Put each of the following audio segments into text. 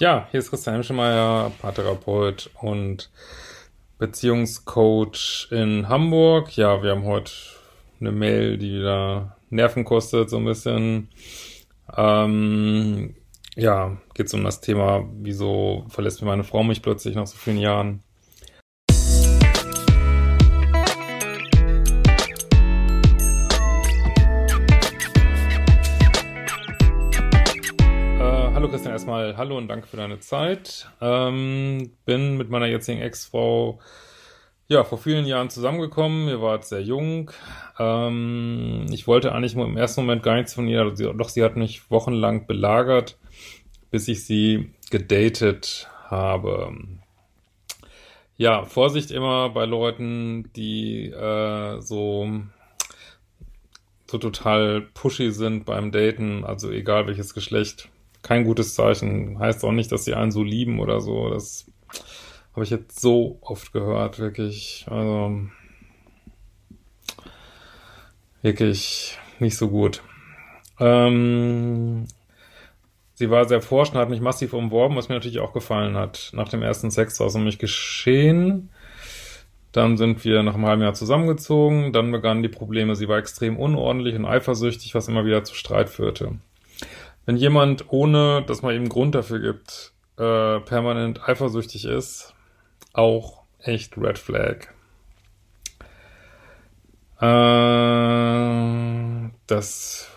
Ja, hier ist Christian Hemschemeyer, Paartherapeut und Beziehungscoach in Hamburg. Ja, wir haben heute eine Mail, die wieder Nerven kostet, so ein bisschen. Ähm, ja, geht es um das Thema, wieso verlässt mir meine Frau mich plötzlich nach so vielen Jahren. Erstmal hallo und danke für deine Zeit. Ähm, bin mit meiner jetzigen Ex-Frau ja, vor vielen Jahren zusammengekommen. Ihr wart sehr jung. Ähm, ich wollte eigentlich im ersten Moment gar nichts von ihr, doch sie hat mich wochenlang belagert, bis ich sie gedatet habe. Ja, Vorsicht immer bei Leuten, die äh, so so total pushy sind beim Daten, also egal welches Geschlecht. Kein gutes Zeichen. Heißt auch nicht, dass sie einen so lieben oder so. Das habe ich jetzt so oft gehört, wirklich. Also wirklich nicht so gut. Ähm, sie war sehr forschend, hat mich massiv umworben, was mir natürlich auch gefallen hat. Nach dem ersten Sex war es um mich geschehen. Dann sind wir nach einem halben Jahr zusammengezogen. Dann begannen die Probleme. Sie war extrem unordentlich und eifersüchtig, was immer wieder zu Streit führte. Wenn jemand, ohne dass man ihm Grund dafür gibt, äh, permanent eifersüchtig ist, auch echt Red Flag. Äh, das,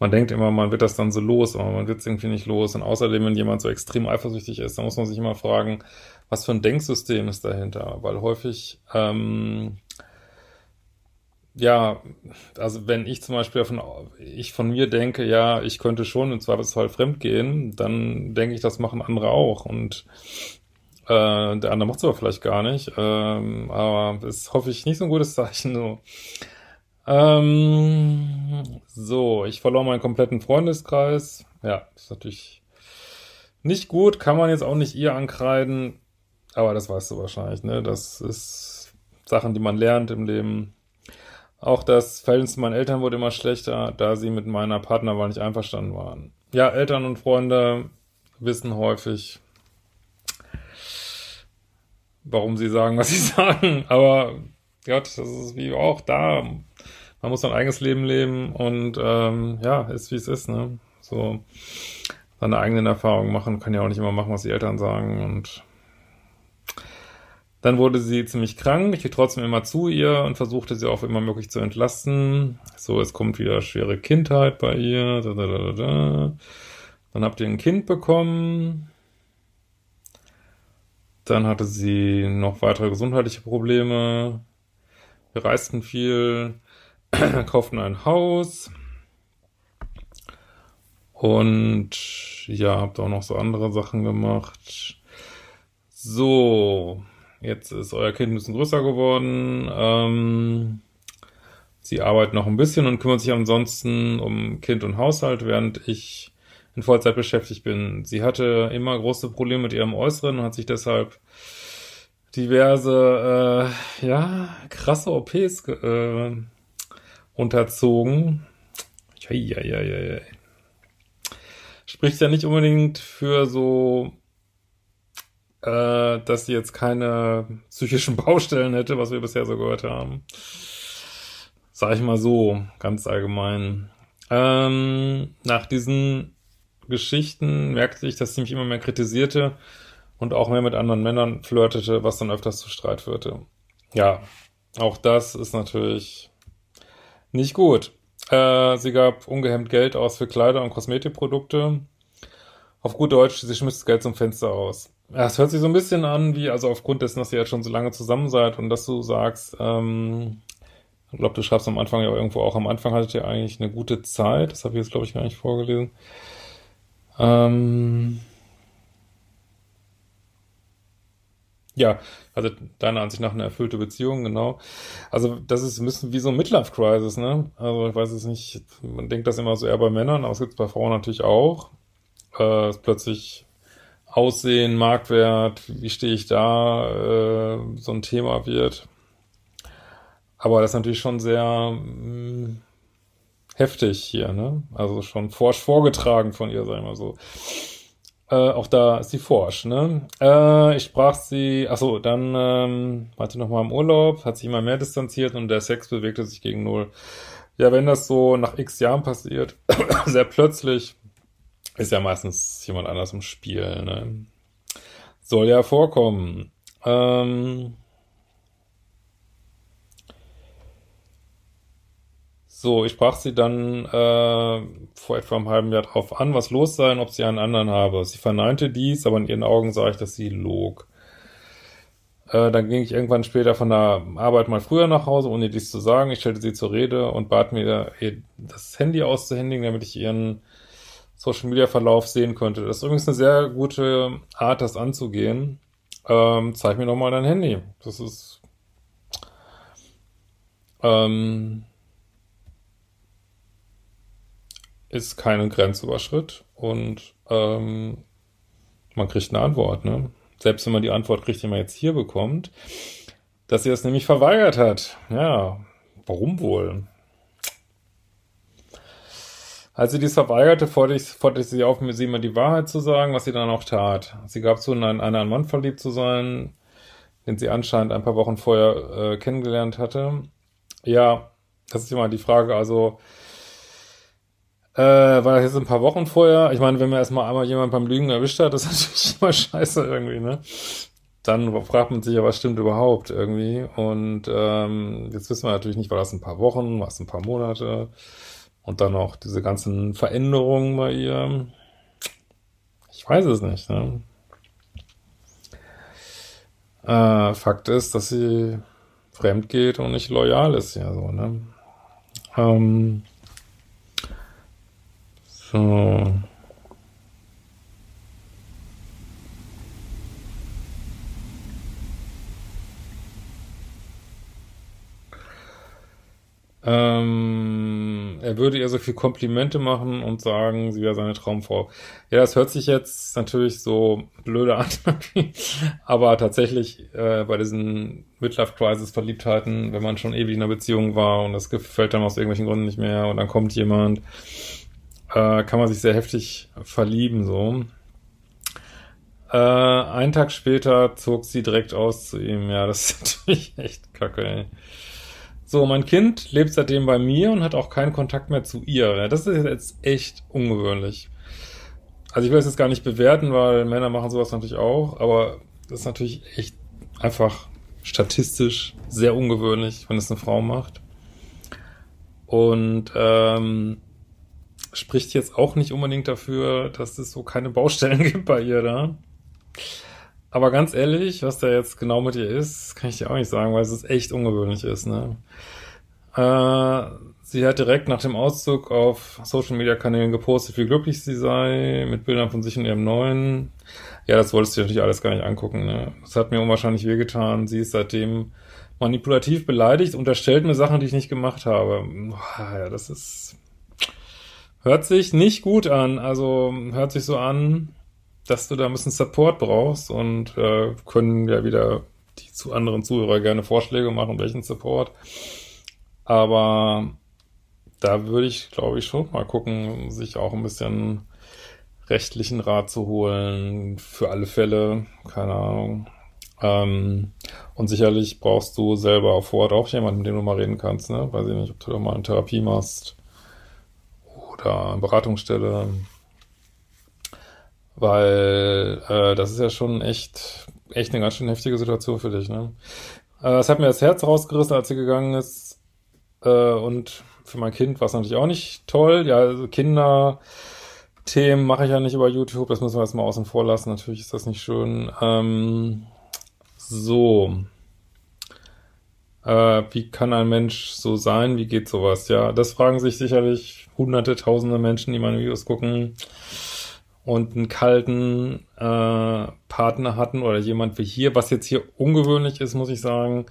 man denkt immer, man wird das dann so los, aber man wird es irgendwie nicht los. Und außerdem, wenn jemand so extrem eifersüchtig ist, dann muss man sich immer fragen, was für ein Denksystem ist dahinter? Weil häufig, ähm, ja, also wenn ich zum Beispiel von, ich von mir denke, ja, ich könnte schon im Zweifelsfall fremd gehen, dann denke ich, das machen andere auch. Und äh, der andere macht es aber vielleicht gar nicht. Ähm, aber ist, hoffe ich, nicht so ein gutes Zeichen. So. Ähm, so, ich verlor meinen kompletten Freundeskreis. Ja, ist natürlich nicht gut. Kann man jetzt auch nicht ihr ankreiden. Aber das weißt du wahrscheinlich, ne? Das ist Sachen, die man lernt im Leben. Auch das Verhältnis zu meinen Eltern wurde immer schlechter, da sie mit meiner Partnerwahl nicht einverstanden waren. Ja, Eltern und Freunde wissen häufig, warum sie sagen, was sie sagen. Aber Gott, das ist wie auch da. Man muss sein eigenes Leben leben und ähm, ja, ist wie es ist, ne? So seine eigenen Erfahrungen machen, kann ja auch nicht immer machen, was die Eltern sagen und dann wurde sie ziemlich krank. Ich gehe trotzdem immer zu ihr und versuchte sie auch immer möglich zu entlasten. So, es kommt wieder schwere Kindheit bei ihr. Da, da, da, da. Dann habt ihr ein Kind bekommen. Dann hatte sie noch weitere gesundheitliche Probleme. Wir reisten viel, kauften ein Haus. Und ja, habt auch noch so andere Sachen gemacht. So, jetzt ist euer Kind ein bisschen größer geworden. Ähm, sie arbeitet noch ein bisschen und kümmert sich ansonsten um Kind und Haushalt, während ich in Vollzeit beschäftigt bin. Sie hatte immer große Probleme mit ihrem Äußeren und hat sich deshalb diverse, äh, ja, krasse OPs äh, unterzogen. Eieieiei. Spricht ja nicht unbedingt für so, äh, dass sie jetzt keine psychischen Baustellen hätte, was wir bisher so gehört haben. Sag ich mal so, ganz allgemein. Ähm, nach diesen Geschichten merkte ich, dass sie mich immer mehr kritisierte und auch mehr mit anderen Männern flirtete, was dann öfters zu Streit führte. Ja, auch das ist natürlich nicht gut. Äh, sie gab ungehemmt Geld aus für Kleider und Kosmetikprodukte. Auf gut Deutsch, sie schmiss das Geld zum Fenster aus. Ja, es hört sich so ein bisschen an, wie, also aufgrund dessen, dass ihr jetzt schon so lange zusammen seid und dass du sagst, ähm, Ich glaube, du schreibst am Anfang ja irgendwo auch, am Anfang hattet ihr eigentlich eine gute Zeit. Das habe ich jetzt, glaube ich, gar nicht vorgelesen. Ähm ja, also deiner Ansicht nach eine erfüllte Beziehung, genau. Also das ist ein bisschen wie so ein Midlife-Crisis, ne? Also ich weiß es nicht, man denkt das immer so eher bei Männern, aber es gibt es bei Frauen natürlich auch. Äh, plötzlich Aussehen, Marktwert, wie stehe ich da, äh, so ein Thema wird. Aber das ist natürlich schon sehr mh, mm, heftig hier, ne? Also schon forsch vorgetragen von ihr, sagen wir so. Äh, auch da ist sie forsch, ne? Äh, ich sprach sie, achso, dann ähm, war sie nochmal im Urlaub, hat sich immer mehr distanziert und der Sex bewegte sich gegen Null. Ja, wenn das so nach x Jahren passiert, sehr plötzlich, ist ja meistens jemand anders im Spiel, ne? Soll ja vorkommen. Ähm so, ich sprach sie dann äh, vor etwa einem halben Jahr drauf an, was los sei und ob sie einen anderen habe. Sie verneinte dies, aber in ihren Augen sah ich, dass sie log. Äh, dann ging ich irgendwann später von der Arbeit mal früher nach Hause, ohne dies zu sagen. Ich stellte sie zur Rede und bat mir, das Handy auszuhändigen, damit ich ihren Social Media Verlauf sehen könnte. Das ist übrigens eine sehr gute Art, das anzugehen. Ähm, zeig mir doch mal dein Handy. Das ist ähm, ist kein Grenzüberschritt und ähm, man kriegt eine Antwort, ne? Selbst wenn man die Antwort kriegt, die man jetzt hier bekommt, dass sie das nämlich verweigert hat. Ja, warum wohl? Als sie dies verweigerte, forderte ich, sie auf, mir sie immer die Wahrheit zu sagen, was sie dann auch tat. Sie gab zu, in einen anderen Mann verliebt zu sein, den sie anscheinend ein paar Wochen vorher äh, kennengelernt hatte. Ja, das ist immer die Frage, also äh, war das jetzt ein paar Wochen vorher? Ich meine, wenn man erstmal einmal jemand beim Lügen erwischt hat, das ist natürlich immer scheiße irgendwie, ne? Dann fragt man sich ja, was stimmt überhaupt irgendwie. Und ähm, jetzt wissen wir natürlich nicht, war das ein paar Wochen, war es ein paar Monate? Und dann noch diese ganzen Veränderungen bei ihr. Ich weiß es nicht. Ne? Äh, Fakt ist, dass sie fremd geht und nicht loyal ist, ja so, ne? Ähm, so. Ähm, er würde ihr so viel Komplimente machen und sagen, sie wäre seine Traumfrau. Ja, das hört sich jetzt natürlich so blöde an, aber tatsächlich äh, bei diesen Midlife-Crisis-Verliebtheiten, wenn man schon ewig in einer Beziehung war und das gefällt dann aus irgendwelchen Gründen nicht mehr und dann kommt jemand, äh, kann man sich sehr heftig verlieben, so. Äh, einen Tag später zog sie direkt aus zu ihm. Ja, das ist natürlich echt kacke, ey. So, mein Kind lebt seitdem bei mir und hat auch keinen Kontakt mehr zu ihr. Das ist jetzt echt ungewöhnlich. Also ich will es jetzt gar nicht bewerten, weil Männer machen sowas natürlich auch, aber das ist natürlich echt einfach statistisch sehr ungewöhnlich, wenn es eine Frau macht. Und ähm, spricht jetzt auch nicht unbedingt dafür, dass es so keine Baustellen gibt bei ihr da. Aber ganz ehrlich, was da jetzt genau mit ihr ist, kann ich dir auch nicht sagen, weil es echt ungewöhnlich ist. Ne? Äh, sie hat direkt nach dem Auszug auf Social Media Kanälen gepostet, wie glücklich sie sei, mit Bildern von sich und ihrem neuen. Ja, das wolltest du natürlich alles gar nicht angucken. Ne? Das hat mir unwahrscheinlich wehgetan. Sie ist seitdem manipulativ beleidigt, unterstellt mir Sachen, die ich nicht gemacht habe. Boah, ja, das ist hört sich nicht gut an. Also hört sich so an, dass du da ein bisschen Support brauchst und äh, können ja wieder die zu anderen Zuhörer gerne Vorschläge machen, welchen Support. Aber da würde ich, glaube ich, schon mal gucken, sich auch ein bisschen rechtlichen Rat zu holen, für alle Fälle, keine Ahnung. Ähm, und sicherlich brauchst du selber auf Ort auch jemanden, mit dem du mal reden kannst, ne? Weiß ich nicht, ob du da mal eine Therapie machst oder eine Beratungsstelle weil äh, das ist ja schon echt, echt eine ganz schön heftige Situation für dich, ne? Äh, es hat mir das Herz rausgerissen, als sie gegangen ist. Äh, und für mein Kind war es natürlich auch nicht toll. Ja, also Kinderthemen mache ich ja nicht über YouTube, das müssen wir jetzt mal außen vor lassen. Natürlich ist das nicht schön. Ähm, so. Äh, wie kann ein Mensch so sein? Wie geht sowas? Ja, das fragen sich sicherlich hunderte, tausende Menschen, die meine Videos gucken und einen kalten äh, Partner hatten oder jemand wie hier, was jetzt hier ungewöhnlich ist, muss ich sagen,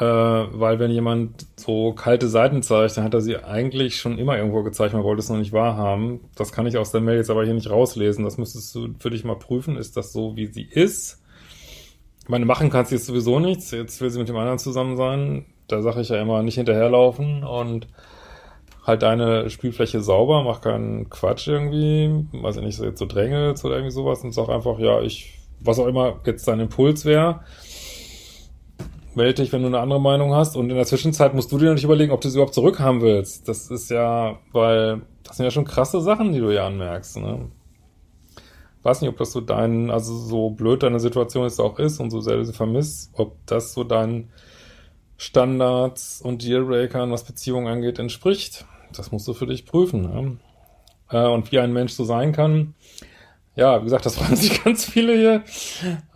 äh, weil wenn jemand so kalte Seiten zeigt, dann hat er sie eigentlich schon immer irgendwo gezeigt, man wollte es noch nicht wahrhaben. Das kann ich aus der Mail jetzt aber hier nicht rauslesen. Das müsstest du für dich mal prüfen. Ist das so, wie sie ist? Ich meine, machen kannst du jetzt sowieso nichts. Jetzt will sie mit dem anderen zusammen sein. Da sage ich ja immer, nicht hinterherlaufen und halt deine Spielfläche sauber, mach keinen Quatsch irgendwie, weiß ich nicht, so jetzt so drängelst oder irgendwie sowas und sag einfach, ja, ich, was auch immer jetzt dein Impuls wäre, melde dich, wenn du eine andere Meinung hast. Und in der Zwischenzeit musst du dir natürlich überlegen, ob du sie überhaupt zurückhaben willst. Das ist ja, weil das sind ja schon krasse Sachen, die du ja anmerkst. Ne? Weiß nicht, ob das so dein, also so blöd deine Situation jetzt auch ist und so sehr du sie vermisst, ob das so deinen Standards und Dealbreakern, was Beziehungen angeht, entspricht. Das musst du für dich prüfen. Ne? Äh, und wie ein Mensch so sein kann. Ja, wie gesagt, das fragen sich ganz viele hier.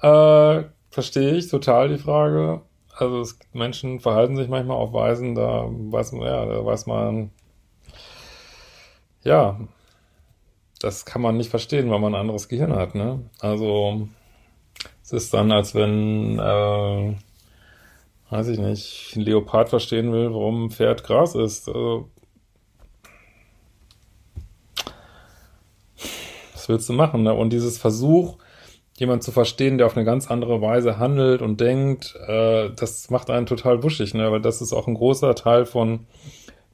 Äh, verstehe ich total die Frage. Also es, Menschen verhalten sich manchmal auf Weisen, da weiß man, ja, da weiß man, ja, das kann man nicht verstehen, weil man ein anderes Gehirn hat, ne? Also es ist dann, als wenn, äh, weiß ich nicht, ein Leopard verstehen will, warum Pferd Gras ist. Also, was willst du machen? Ne? Und dieses Versuch, jemand zu verstehen, der auf eine ganz andere Weise handelt und denkt, äh, das macht einen total wuschig, ne? weil das ist auch ein großer Teil von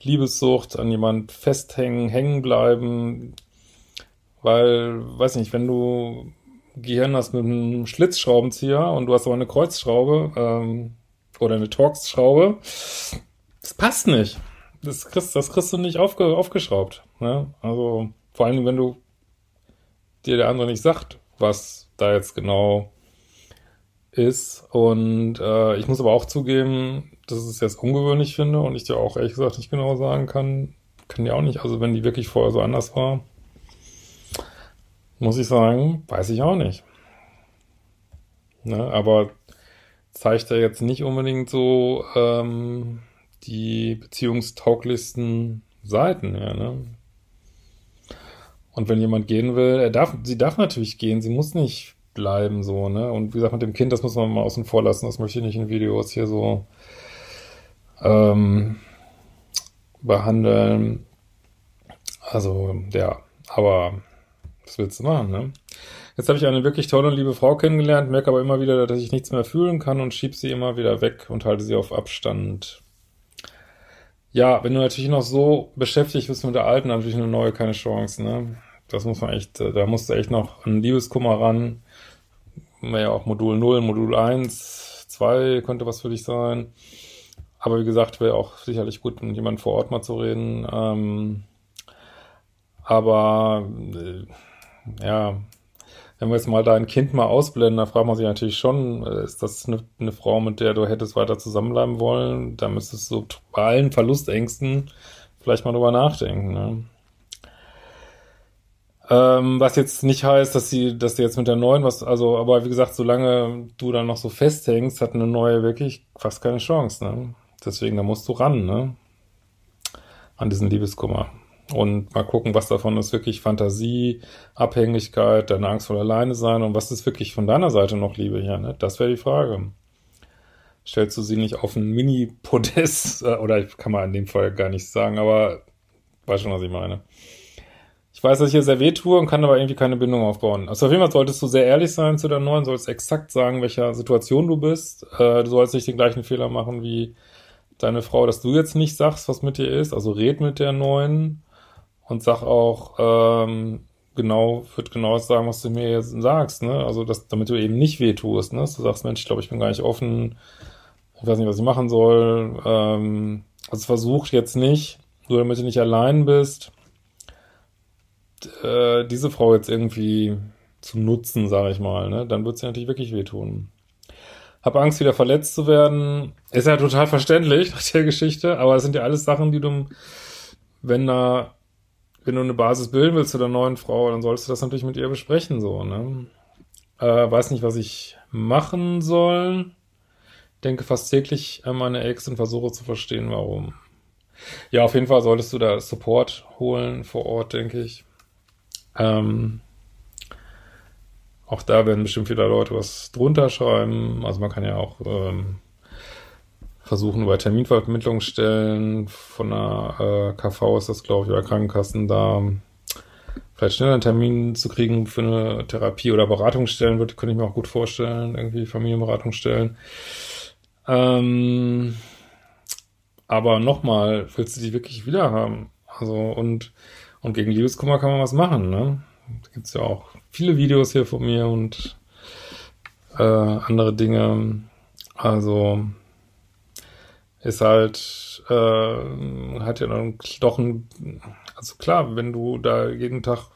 Liebessucht, an jemand festhängen, hängen bleiben, weil, weiß nicht, wenn du Gehirn hast mit einem Schlitzschraubenzieher und du hast aber eine Kreuzschraube ähm, oder eine Torx-Schraube, das passt nicht. Das kriegst, das kriegst du nicht aufge, aufgeschraubt. Ne? Also vor allem, wenn du dir der andere nicht sagt, was da jetzt genau ist. Und äh, ich muss aber auch zugeben, dass ich es jetzt ungewöhnlich finde und ich dir auch ehrlich gesagt nicht genau sagen kann, kann ja auch nicht, also wenn die wirklich vorher so anders war, muss ich sagen, weiß ich auch nicht. Ne, aber zeigt er jetzt nicht unbedingt so ähm, die beziehungstauglichsten Seiten, ja, ne? Und wenn jemand gehen will, er darf, sie darf natürlich gehen, sie muss nicht bleiben, so, ne? Und wie gesagt, mit dem Kind, das muss man mal außen vor lassen, das möchte ich nicht in Videos hier so ähm, behandeln. Also, ja, aber was willst du machen, ne? Jetzt habe ich eine wirklich tolle und liebe Frau kennengelernt, merke aber immer wieder, dass ich nichts mehr fühlen kann und schieb sie immer wieder weg und halte sie auf Abstand. Ja, wenn du natürlich noch so beschäftigt bist mit der alten, natürlich eine neue keine Chance, ne? Das muss man echt, da musst du echt noch an Liebeskummer ran. Wäre ja auch Modul 0, Modul 1, 2 könnte was für dich sein. Aber wie gesagt, wäre auch sicherlich gut, mit jemandem vor Ort mal zu reden. Ähm, aber äh, ja, wenn wir jetzt mal dein Kind mal ausblenden, da fragt man sich natürlich schon, äh, ist das eine, eine, Frau, mit der du hättest weiter zusammenbleiben wollen? Da müsstest du bei allen Verlustängsten vielleicht mal drüber nachdenken. Ne? Ähm, was jetzt nicht heißt, dass sie, dass sie jetzt mit der neuen was, also, aber wie gesagt, solange du dann noch so festhängst, hat eine neue wirklich fast keine Chance. Ne? Deswegen, da musst du ran, ne? An diesen Liebeskummer und mal gucken, was davon ist wirklich Fantasie, Abhängigkeit, deine Angst vor alleine sein und was ist wirklich von deiner Seite noch Liebe hier, ne? Das wäre die Frage. Stellst du sie nicht auf ein Mini-Podest, äh, oder kann man in dem Fall gar nicht sagen, aber weiß schon, was ich meine. Ich weiß, dass ich hier sehr weh tue und kann aber irgendwie keine Bindung aufbauen. Also auf jeden Fall solltest du sehr ehrlich sein zu der neuen, sollst exakt sagen, welcher Situation du bist. Äh, du sollst nicht den gleichen Fehler machen wie deine Frau, dass du jetzt nicht sagst, was mit dir ist. Also red mit der neuen und sag auch ähm, genau, wird genau sagen, was du mir jetzt sagst, ne? Also dass, damit du eben nicht weh tust, ne? Dass du sagst, Mensch, ich glaube, ich bin gar nicht offen, ich weiß nicht, was ich machen soll. Ähm, also versuch jetzt nicht, nur damit du nicht allein bist, äh, diese Frau jetzt irgendwie zu nutzen, sage ich mal, ne? Dann wird sie natürlich wirklich wehtun. Hab Angst, wieder verletzt zu werden. Ist ja total verständlich nach der Geschichte, aber es sind ja alles Sachen, die du, wenn da wenn du eine Basis bilden willst zu der neuen Frau, dann solltest du das natürlich mit ihr besprechen, so, ne? Äh, weiß nicht, was ich machen soll. denke fast täglich an meine Ex und versuche zu verstehen, warum. Ja, auf jeden Fall solltest du da Support holen vor Ort, denke ich. Ähm, auch da werden bestimmt viele Leute was drunter schreiben. Also man kann ja auch ähm, versuchen bei Terminvermittlungsstellen von der äh, KV ist das, glaube ich, oder Krankenkassen da vielleicht schneller einen Termin zu kriegen für eine Therapie oder Beratungsstellen, würde, könnte ich mir auch gut vorstellen, irgendwie Familienberatungsstellen. Ähm, aber nochmal, willst du die wirklich wieder haben? Also, und, und gegen Liebeskummer kann man was machen, ne? Da gibt's ja auch viele Videos hier von mir und äh, andere Dinge. Also, ist halt, äh, hat ja dann doch ein, also klar, wenn du da jeden Tag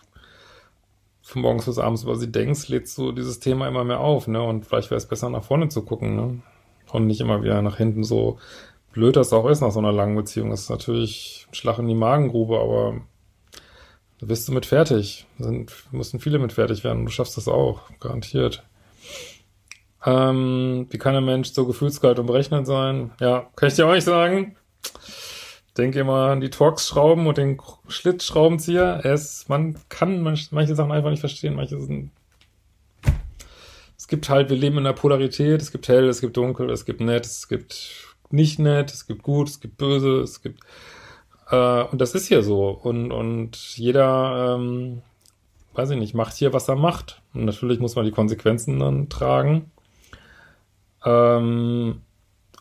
von morgens bis abends über sie denkst, lädst du dieses Thema immer mehr auf, ne? Und vielleicht wäre es besser, nach vorne zu gucken, ne? Und nicht immer wieder nach hinten so blöd das auch ist nach so einer langen Beziehung. Das ist natürlich ein Schlag in die Magengrube, aber da bist du mit fertig. Da sind, müssen viele mit fertig werden. Du schaffst das auch, garantiert. Ähm, wie kann ein Mensch so gefühlskalt und berechnet sein? Ja, kann ich dir auch nicht sagen. Denke immer an die Torx-Schrauben und den Schlitzschraubenzieher. Es, man kann manche Sachen einfach nicht verstehen. Manche sind es gibt halt, wir leben in der Polarität, es gibt hell, es gibt dunkel, es gibt nett, es gibt nicht nett, es gibt gut, es gibt böse, es gibt äh, und das ist hier so. Und, und jeder, ähm, weiß ich nicht, macht hier, was er macht. Und natürlich muss man die Konsequenzen dann tragen. Ähm,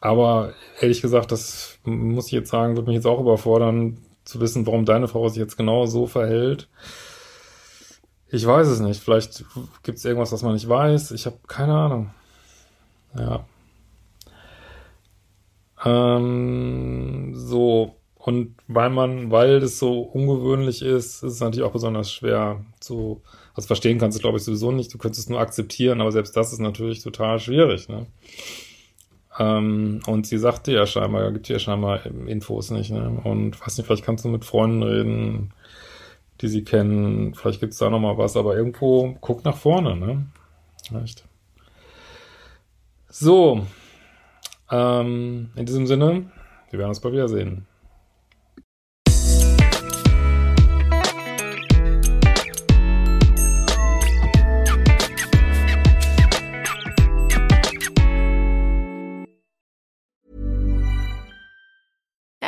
aber ehrlich gesagt, das muss ich jetzt sagen, würde mich jetzt auch überfordern, zu wissen, warum deine Frau sich jetzt genau so verhält. Ich weiß es nicht. Vielleicht gibt es irgendwas, was man nicht weiß. Ich habe keine Ahnung. Ja. Ähm, so. Und weil man, weil das so ungewöhnlich ist, ist es natürlich auch besonders schwer zu, also verstehen kannst du, glaube ich, sowieso nicht. Du könntest es nur akzeptieren, aber selbst das ist natürlich total schwierig, ne? Ähm, und sie sagte ja scheinbar, gibt ja scheinbar Infos nicht, ne? Und weiß nicht, vielleicht kannst du mit Freunden reden, die sie kennen. Vielleicht gibt es da nochmal was, aber irgendwo guckt nach vorne, ne? Echt. So. Ähm, in diesem Sinne, wir werden uns bald wiedersehen.